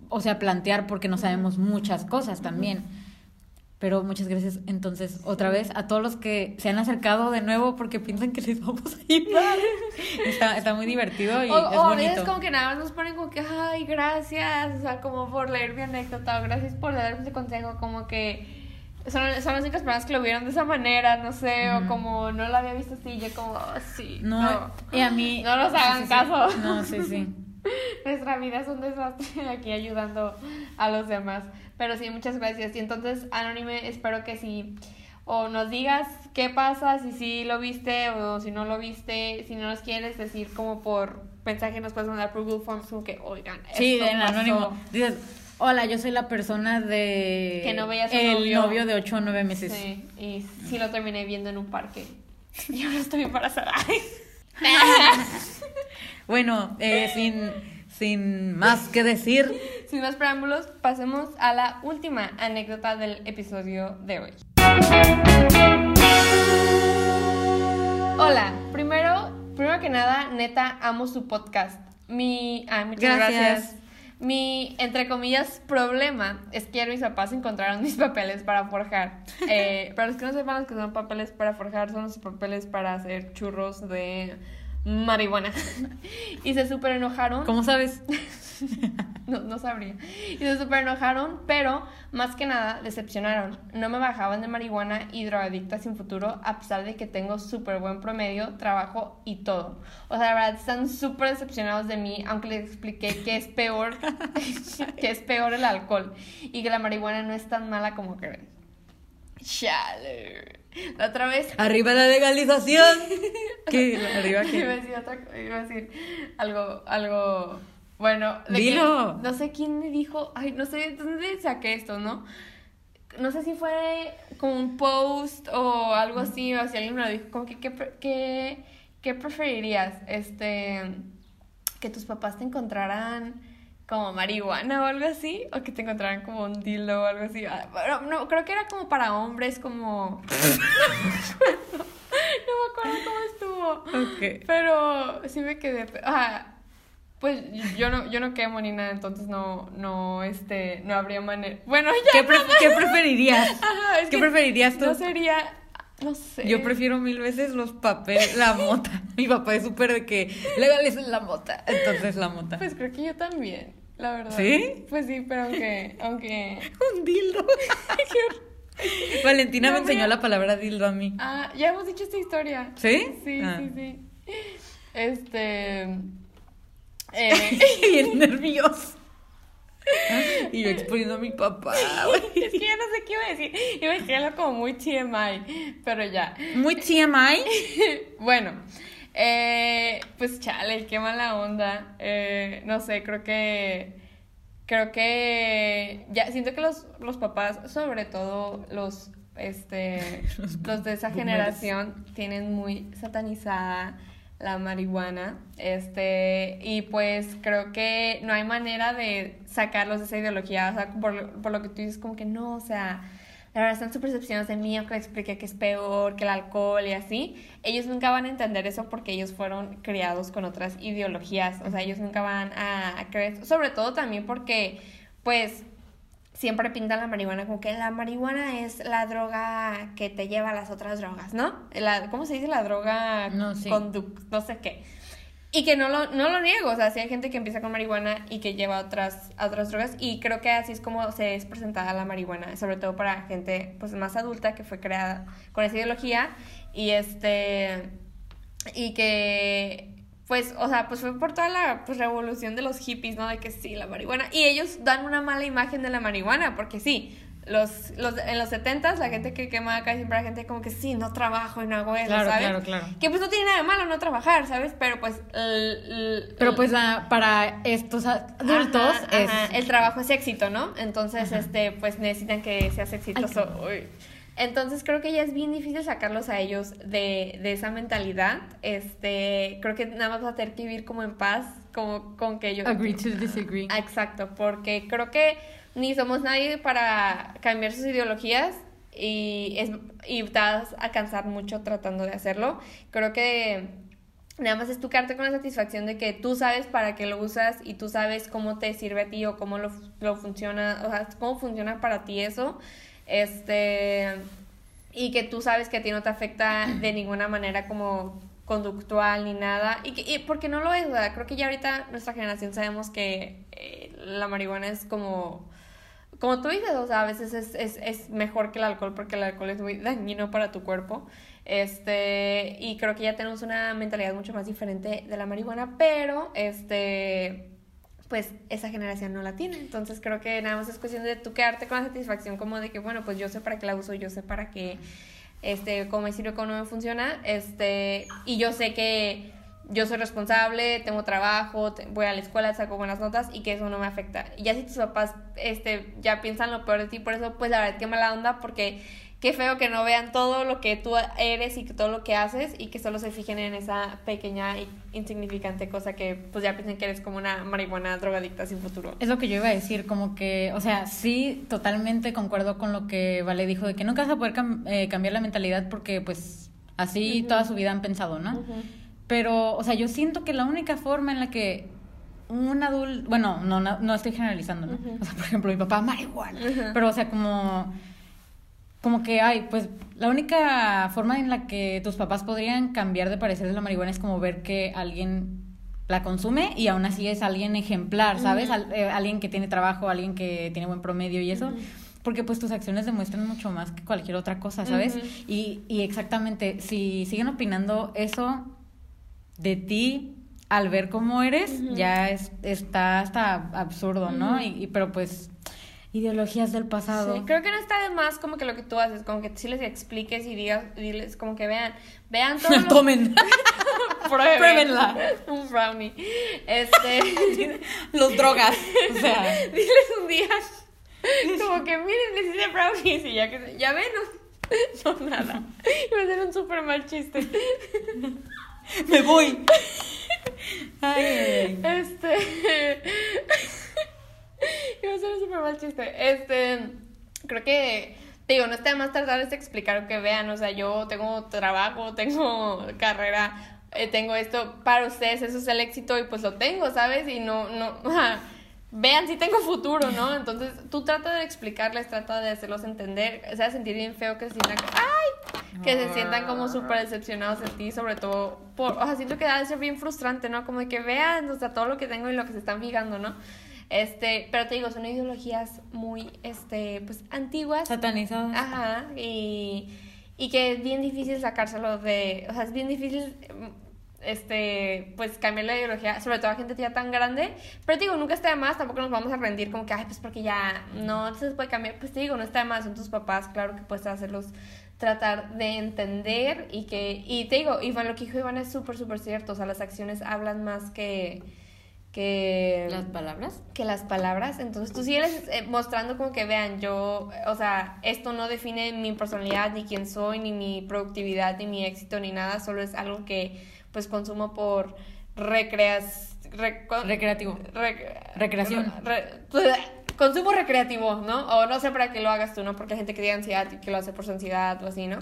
o sea, plantear porque no sabemos muchas cosas también. Pero muchas gracias entonces otra vez a todos los que se han acercado de nuevo porque piensan que les vamos a ayudar. Está, está muy divertido y O, es o a bonito. veces como que nada más nos ponen como que, ay, gracias, o sea, como por leer mi anécdota, o gracias por darme ese consejo, como que son, son las únicas personas que lo vieron de esa manera, no sé, o como no lo había visto así, yo como, "Oh, sí, No, no, y a mí no nos hagan sí, caso. sí. No, sí, sí. Nuestra vida es un desastre aquí ayudando a los demás. Pero sí, muchas gracias. Y entonces, Anónime, espero que si o nos digas qué pasa, si sí lo viste o si no lo viste, si no nos quieres decir como por mensaje nos puedes mandar por Google Forms como que, oigan, Sí, en pasó". anónimo. Dices, hola, yo soy la persona de... Que no veía a su El novio. novio de 8 o 9 meses. Sí, y sí lo terminé viendo en un parque. Y ahora estoy embarazada. Bueno, eh, sin, sin más que decir, Sin más preámbulos, pasemos a la última anécdota del episodio de hoy. Hola, primero, primero que nada, neta, amo su podcast. Mi, ah, muchas Gracias. gracias. Mi, entre comillas, problema es que mis papás encontraron mis papeles para forjar. Eh, para los que no sepan, los que son papeles para forjar son los papeles para hacer churros de marihuana. y se súper enojaron. ¿cómo sabes? No, no sabría. Y se super enojaron, pero más que nada decepcionaron. No me bajaban de marihuana y drogadicta sin futuro, a pesar de que tengo súper buen promedio, trabajo y todo. O sea, la verdad, están súper decepcionados de mí, aunque les expliqué que es peor, que es peor el alcohol y que la marihuana no es tan mala como creen. Chale. La otra vez Arriba la legalización. ¿Qué? ¿Arriba Iba a qué? decir otra iba a decir algo, algo, bueno, de Dilo. que- no sé quién me dijo, ay, no sé de dónde saqué esto, ¿no? No sé si fue como un post o algo así, o si alguien me lo dijo, como que, ¿qué, qué, qué preferirías? Este, que tus papás te encontraran como marihuana o algo así, o que te encontraran como un dildo o algo así. Ah, bueno, no, creo que era como para hombres, como... no me acuerdo cómo estuvo. Ok. Pero sí me quedé. Ajá. Pues yo no, yo no quemo ni nada, entonces no, no, este, no habría manera. Bueno, ya. ¿Qué, pre- qué preferirías? Ajá, es ¿Qué que preferirías tú? No sería, no sé. Yo prefiero mil veces los papeles, la mota. Mi papá es súper de que legalicen la mota. Entonces la mota. Pues creo que yo también, la verdad. ¿Sí? Pues sí, pero aunque, aunque. Un dildo. Valentina No, me enseñó la palabra dildo a mí. Ah, ya hemos dicho esta historia. ¿Sí? Sí, Ah. sí, sí. Este. Eh, Bien nervioso. Y yo exponiendo a mi papá. es que ya no sé qué iba a decir. Iba a decir algo como muy TMI, pero ya. Muy TMI. Bueno, eh, pues chale, qué mala onda. Eh, no sé, creo que. Creo que. Ya, siento que los, los papás, sobre todo los. Este, Los los de esa boomers. generación tienen muy satanizada la marihuana, este, y pues creo que no hay manera de sacarlos de esa ideología, o sea, por, por lo que tú dices, como que no, o sea, la verdad están súper decepcionados de mí, aunque les expliqué que es peor que el alcohol y así, ellos nunca van a entender eso porque ellos fueron criados con otras ideologías, o sea, ellos nunca van a, a creer, sobre todo también porque, pues, siempre pintan la marihuana como que la marihuana es la droga que te lleva a las otras drogas, ¿no? La, ¿Cómo se dice la droga? No, sí. no sé qué. Y que no lo, no lo niego, o sea, sí hay gente que empieza con marihuana y que lleva otras, otras drogas y creo que así es como se es presentada la marihuana, sobre todo para gente pues más adulta que fue creada con esa ideología y este y que pues o sea pues fue por toda la pues, revolución de los hippies no de que sí la marihuana y ellos dan una mala imagen de la marihuana porque sí los, los, en los 70 la gente que quema acá siempre la gente como que sí, no trabajo y no hago eso, Claro, ¿sabes? claro, claro. Que pues no tiene nada de malo no trabajar, ¿sabes? Pero pues... el- el- Pero pues la- para estos adultos Ajá, es... ajá, el trabajo es éxito, ¿no? Entonces, este, pues necesitan que seas exitoso. Uy. Entonces creo que ya es bien difícil sacarlos a ellos de, de esa mentalidad. Este, creo que nada más vas a tener que vivir como en paz, como con que ellos. Agree to disagree. Exacto, porque creo que ni somos nadie para cambiar sus ideologías y, es, y te vas a cansar mucho tratando de hacerlo. Creo que nada más es tu quedarte con la satisfacción de que tú sabes para qué lo usas y tú sabes cómo te sirve a ti o cómo lo, lo funciona, o sea, cómo funciona para ti eso. Este, y que tú sabes que a ti no te afecta de ninguna manera como conductual ni nada y, que, y porque no lo es, ¿verdad? creo que ya ahorita nuestra generación sabemos que eh, la marihuana es como como tú dices, o sea, a veces es, es, es mejor que el alcohol porque el alcohol es muy dañino para tu cuerpo. Este, y creo que ya tenemos una mentalidad mucho más diferente de la marihuana, pero este pues esa generación no la tiene. Entonces creo que nada más es cuestión de tú quedarte con la satisfacción como de que, bueno, pues yo sé para qué la uso, yo sé para qué, este, cómo me sirve, cómo no me funciona, este, y yo sé que yo soy responsable, tengo trabajo, voy a la escuela, saco buenas notas y que eso no me afecta. Y ya si tus papás, este, ya piensan lo peor de ti por eso, pues la verdad, qué mala onda porque qué feo que no vean todo lo que tú eres y que todo lo que haces y que solo se fijen en esa pequeña e insignificante cosa que pues ya piensen que eres como una marihuana drogadicta sin futuro. Es lo que yo iba a decir, como que, o sea, sí, totalmente concuerdo con lo que Vale dijo, de que nunca vas a poder cam- eh, cambiar la mentalidad porque, pues, así toda su vida han pensado, ¿no? Pero, o sea, yo siento que la única forma en la que un adulto, bueno, no, no, no estoy generalizando, ¿no? O sea, por ejemplo, mi papá, marihuana. Ujú. Pero, o sea, como, como que, ay, pues, la única forma en la que tus papás podrían cambiar de parecer de la marihuana es como ver que alguien la consume y aún así es alguien ejemplar, ¿sabes? Al- eh, alguien que tiene trabajo, alguien que tiene buen promedio y eso. Porque pues tus acciones demuestran mucho más que cualquier otra cosa, ¿sabes? Y, y exactamente, si siguen opinando eso de ti al ver cómo eres, ya es, está hasta absurdo, ¿no? Y, y- pero pues, ideologías del pasado. Sí, creo que no está de más como que lo que tú haces, como que sí les expliques y digas, diles como que vean, vean todo lo... Tomen. Prueben. Pruébenla. Un brownie. Este, Los drogas. O sea, diles un día como que miren, les hice brownies y ya que ya ven, no, no nada. Iba a ser un súper mal chiste. me voy. Ay. Este. Iba a ser un súper mal chiste. Este. Creo que. Te digo, no está más tratarles de explicar que vean. O sea, yo tengo trabajo, tengo carrera, eh, tengo esto. Para ustedes eso es el éxito y pues lo tengo, ¿sabes? Y no. no vean si tengo futuro, ¿no? Entonces tú trata de explicarles, trata de hacerlos entender. O sea, sentir bien feo que se sientan. ¡Ay! Que se sientan como súper decepcionados de ti, sobre todo por. O sea, siento que ha de ser bien frustrante, ¿no? Como de que vean, o sea, todo lo que tengo y lo que se están fijando, ¿no? Este, pero te digo, son ideologías muy, este, pues, antiguas. Satanizadas. Ajá, y, y que es bien difícil sacárselo de, o sea, es bien difícil, este, pues cambiar la ideología, sobre todo a gente ya tan grande, pero te digo, nunca está de más, tampoco nos vamos a rendir como que, ay, pues porque ya no se puede cambiar, pues te digo, no está de más, son tus papás, claro que puedes hacerlos tratar de entender y que, y te digo, Iván, lo que dijo Iván es súper, súper cierto, o sea, las acciones hablan más que, que Las palabras. que las palabras. Entonces tú sigues eh, mostrando como que vean, yo, o sea, esto no define mi personalidad, ni quién soy, ni mi productividad, ni mi éxito, ni nada, solo es algo que pues consumo por recreas... Recreativo. Rec- Recreación. re- consumo recreativo, ¿no? O no sé para qué lo hagas tú, ¿no? Porque hay gente que tiene ansiedad y que lo hace por su ansiedad o así, ¿no?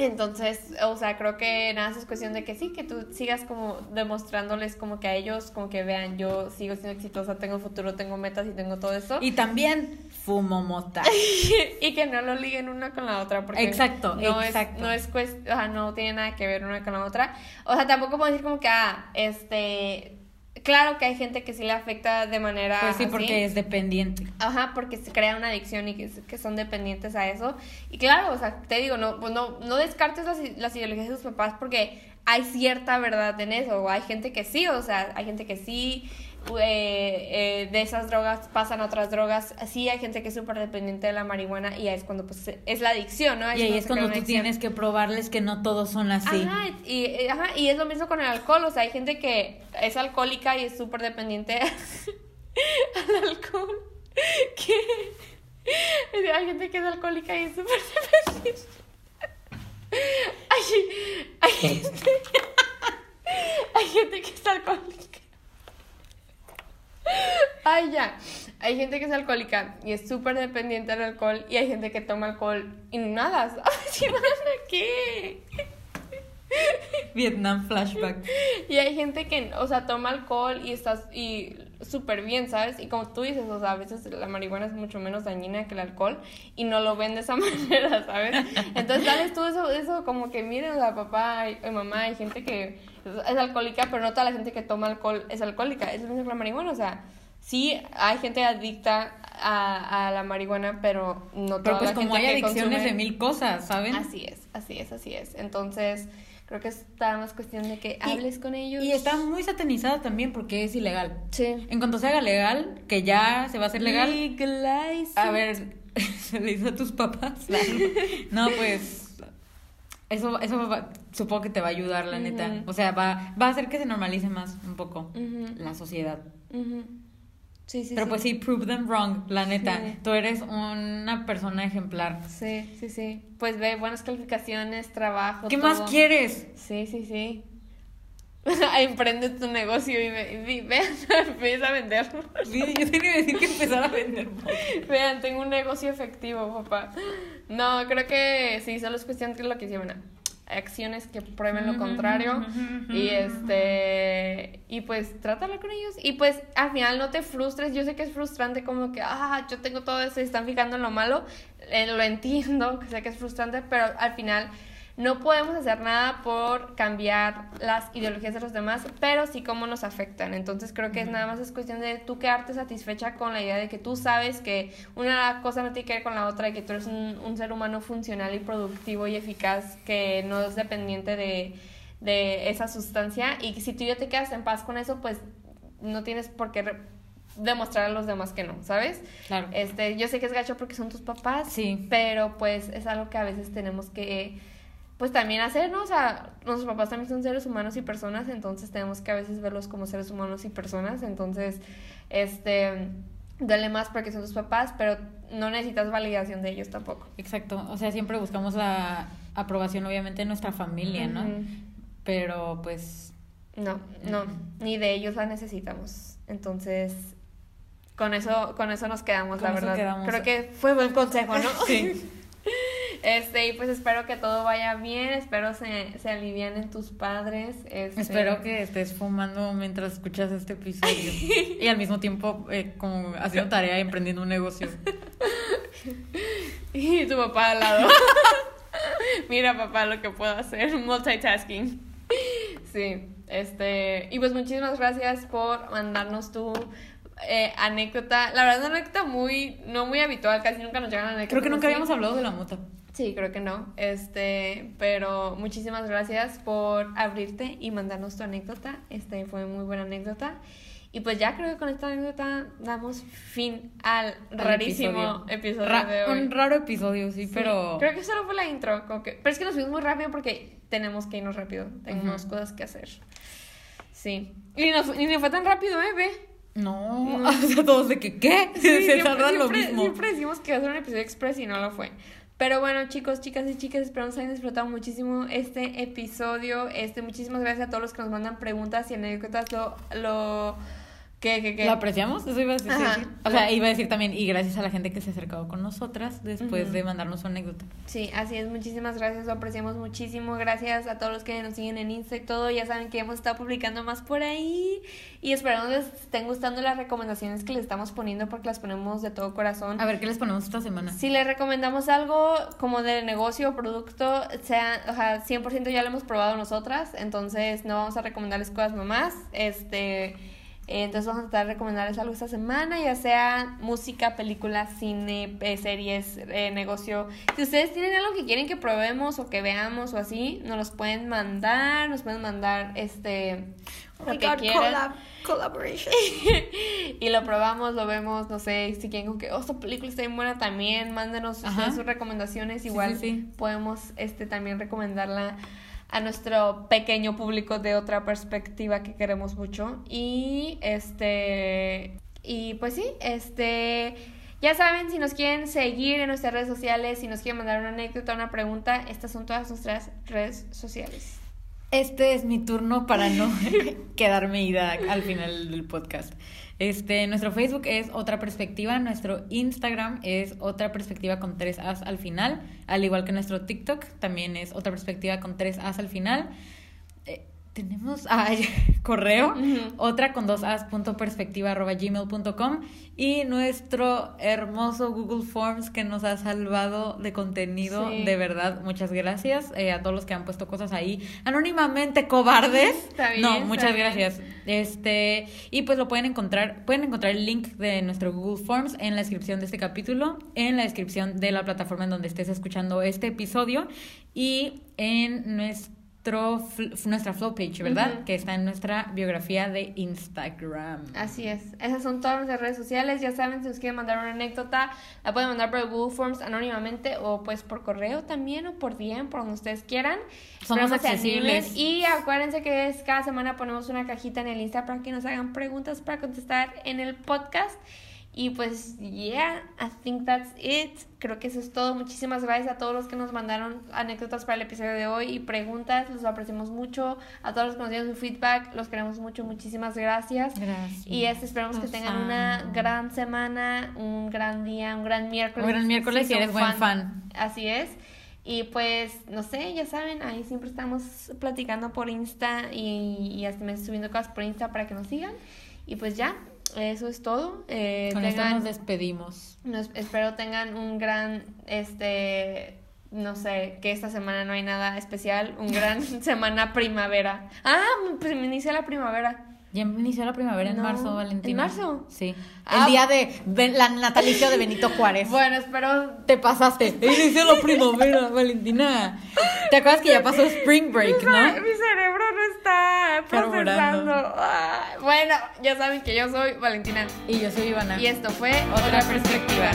Entonces, o sea, creo que nada, es cuestión de que sí, que tú sigas como demostrándoles como que a ellos, como que vean, yo sigo siendo exitosa, tengo futuro, tengo metas y tengo todo eso. Y también fumo mota. y que no lo liguen una con la otra porque Exacto, no exacto. es no es cuest- o sea, no tiene nada que ver una con la otra o sea tampoco puedo decir como que ah este claro que hay gente que sí le afecta de manera Pues sí, así. porque es dependiente. Ajá, porque se crea una adicción y que, que son dependientes a eso. Y claro, o sea, te digo, no, pues no, no descartes las, las ideologías de tus papás porque hay cierta verdad en eso. O hay gente que sí, o sea, hay gente que sí eh, eh, de esas drogas pasan a otras drogas. Sí, hay gente que es súper dependiente de la marihuana y ahí es cuando pues es la adicción, ¿no? y ahí es cuando tú tienes que probarles que no todos son así. Ajá y, eh, ajá, y es lo mismo con el alcohol, o sea, hay gente que es alcohólica y es súper dependiente al alcohol. Que hay gente que es alcohólica y es súper dependiente. Hay, hay, gente, hay gente que es alcohólica. Ay, ya. Hay gente que es alcohólica y es súper dependiente del alcohol y hay gente que toma alcohol y nada. ¿Sabes? qué? Vietnam flashback. Y hay gente que, o sea, toma alcohol y estás y súper bien, ¿sabes? Y como tú dices, o sea, a veces la marihuana es mucho menos dañina que el alcohol y no lo ven de esa manera, ¿sabes? Entonces, dales tú eso, eso como que miren, o sea, papá y, mamá, hay gente que es alcohólica, pero no toda la gente que toma alcohol es alcohólica, es lo mismo que la marihuana, o sea, sí hay gente adicta a, a la marihuana, pero no toda pero pues la como gente hay adicciones consume- de mil cosas, ¿saben? Así es, así es, así es. Entonces, creo que está más cuestión de que hables con ellos. Y está muy satanizada también porque es ilegal. Sí. En cuanto se haga legal, que ya se va a hacer legal. Legalize. A ver, se le dice a tus papás. No, pues. Eso, eso va- supongo que te va a ayudar, la neta. O sea, va, va a hacer que se normalice más un poco la sociedad. ujú. Sí, sí, Pero sí. pues sí, prove them wrong, la neta. Sí. Tú eres una persona ejemplar. Sí, sí, sí. Pues ve, buenas calificaciones, trabajo. ¿Qué todo. más quieres? Sí, sí, sí. Emprende tu negocio y ve, ve, ve, empieza a venderlo. Sí, yo tenía que decir que empezar a vender. Vean, tengo un negocio efectivo, papá. No, creo que sí, solo es cuestión de lo que hicieron. Acciones que prueben lo contrario. Y este. Y pues trátalo con ellos. Y pues al final no te frustres. Yo sé que es frustrante, como que, ah, yo tengo todo eso y están fijando en lo malo. Eh, lo entiendo, que sé que es frustrante, pero al final no podemos hacer nada por cambiar las ideologías de los demás, pero sí cómo nos afectan. Entonces creo que es nada más es cuestión de tú quedarte satisfecha con la idea de que tú sabes que una cosa no tiene que ver con la otra y que tú eres un, un ser humano funcional y productivo y eficaz que no es dependiente de, de esa sustancia y que si tú ya te quedas en paz con eso, pues no tienes por qué demostrar a los demás que no, ¿sabes? Claro. Este, yo sé que es gacho porque son tus papás, Sí. pero pues es algo que a veces tenemos que pues también hacer, ¿no? O sea, nuestros papás también son seres humanos y personas, entonces tenemos que a veces verlos como seres humanos y personas, entonces, este, dale más porque son tus papás, pero no necesitas validación de ellos tampoco. Exacto. O sea, siempre buscamos la aprobación, obviamente, de nuestra familia, ¿no? Pero pues. No, no, ni de ellos la necesitamos. Entonces, con eso, con eso nos quedamos, Con la verdad. quedamos. Creo que fue buen consejo, ¿no? Sí. Este, y pues espero que todo vaya bien, espero se, se alivianen tus padres. Este... Espero que estés fumando mientras escuchas este episodio. y al mismo tiempo, eh, como haciendo tarea y emprendiendo un negocio. Y tu papá al lado. Mira, papá, lo que puedo hacer. Multitasking. Sí, este. Y pues muchísimas gracias por mandarnos tu eh, anécdota. La verdad, una anécdota muy. No muy habitual, casi nunca nos llegan anécdotas. Creo que nunca así. habíamos hablado de la mota. Sí, creo que no. Este, pero muchísimas gracias por abrirte y mandarnos tu anécdota. Este fue muy buena anécdota. Y pues ya creo que con esta anécdota damos fin al Al rarísimo episodio, Ra- de hoy. Un raro episodio, sí, Sí, pero. Creo que solo fue la intro. como que- Pero es que nos fuimos muy rápido porque tenemos que irnos rápido. Tenemos cosas que hacer. Sí. Y, nos, y ni fue tan rápido, ¿eh? Ve. No, No. o sea, todos de que, ¿qué? Sí, Se siempre- tardan lo siempre- mismo. Siempre decimos que iba a ser un episodio express y no lo fue. Pero bueno, chicos, chicas y chicas, esperamos que hayan disfrutado muchísimo este episodio. Este, muchísimas gracias a todos los que nos mandan preguntas y anécdotas. Lo, lo, ¿qué, qué, qué? ¿Lo apreciamos? Eso iba a decir. Ajá. sí. O sea, iba a decir también, y gracias a la gente que se ha acercado con nosotras después de mandarnos su anécdota. Sí, así es, muchísimas gracias, lo apreciamos muchísimo. Gracias a todos los que nos siguen en Insta y todo. Ya saben que hemos estado publicando más por ahí. Y esperamos les estén gustando las recomendaciones que les estamos poniendo porque las ponemos de todo corazón. A ver, ¿qué les ponemos esta semana? Si les recomendamos algo como de negocio o producto, sea, o sea, 100% ya lo hemos probado nosotras, entonces no vamos a recomendarles cosas nomás. Este, entonces vamos a tratar de recomendarles algo esta semana, ya sea música, películas, cine, eh, series, eh, negocio. Si ustedes tienen algo que quieren que probemos o que veamos o así, nos los pueden mandar, nos pueden mandar este lo que quieran. collaboration. y lo probamos, lo vemos, no sé, si quieren que, oh, esta película está bien buena también, mándenos sus recomendaciones, igual sí, sí. podemos este también recomendarla a nuestro pequeño público de otra perspectiva que queremos mucho. Y este y pues sí, este ya saben, si nos quieren seguir en nuestras redes sociales, si nos quieren mandar una anécdota, una pregunta, estas son todas nuestras redes sociales. Este es mi turno para no quedarme ida al final del podcast. Este, nuestro Facebook es Otra Perspectiva, nuestro Instagram es Otra Perspectiva con tres As al final, al igual que nuestro TikTok también es Otra Perspectiva con tres As al final. Eh, tenemos ah, correo, otra con dos as punto perspectiva arroba gmail.com y nuestro hermoso Google Forms que nos ha salvado de contenido, de verdad, muchas gracias eh, a todos los que han puesto cosas ahí anónimamente cobardes. no, muchas gracias. Este, y pues lo pueden encontrar, pueden encontrar el link de nuestro Google Forms en la descripción de este capítulo, en la descripción de la plataforma en donde estés escuchando este episodio y en nuestro nuestra flow page, ¿verdad? Que está en nuestra biografía de Instagram. Así es. Esas son todas nuestras redes sociales. Ya saben, si os quieren mandar una anécdota, la pueden mandar por Google Forms anónimamente o pues por correo también o por DM, por donde ustedes quieran. Somos accesibles. Y acuérdense que es, cada semana ponemos una cajita en el Insta para que nos hagan preguntas para contestar en el podcast. Y pues, yeah, I think that's it. Creo que eso es todo. Muchísimas gracias a todos los que nos mandaron anécdotas para el episodio de hoy y preguntas. Los apreciamos mucho. A todos los que nos dieron su feedback, los queremos mucho. Muchísimas gracias. Gracias. Y este, esperamos que tengan una gran semana, un gran día, un gran miércoles. Un gran miércoles si eres buen fan. Así es. Y pues, no sé, ya saben, ahí siempre estamos platicando por Insta y, y hasta me subiendo cosas por Insta para que nos sigan. Y pues ya, eso es todo. Eh, Con esto nos despedimos. Nos, espero tengan un gran, este, no sé, que esta semana no hay nada especial, un gran semana primavera. Ah, pues me inicia la primavera. Ya inició la primavera en marzo, Valentina. ¿En marzo? Sí. Ah, el día de la natalicio de Benito Juárez. Bueno, espero. Te pasaste. Inició la primavera, Valentina. ¿Te acuerdas que ya pasó Spring Break, mi no? Mi cerebro no está procesando. Ah, bueno, ya saben que yo soy Valentina. Y yo soy Ivana. Y esto fue Otra perspectiva.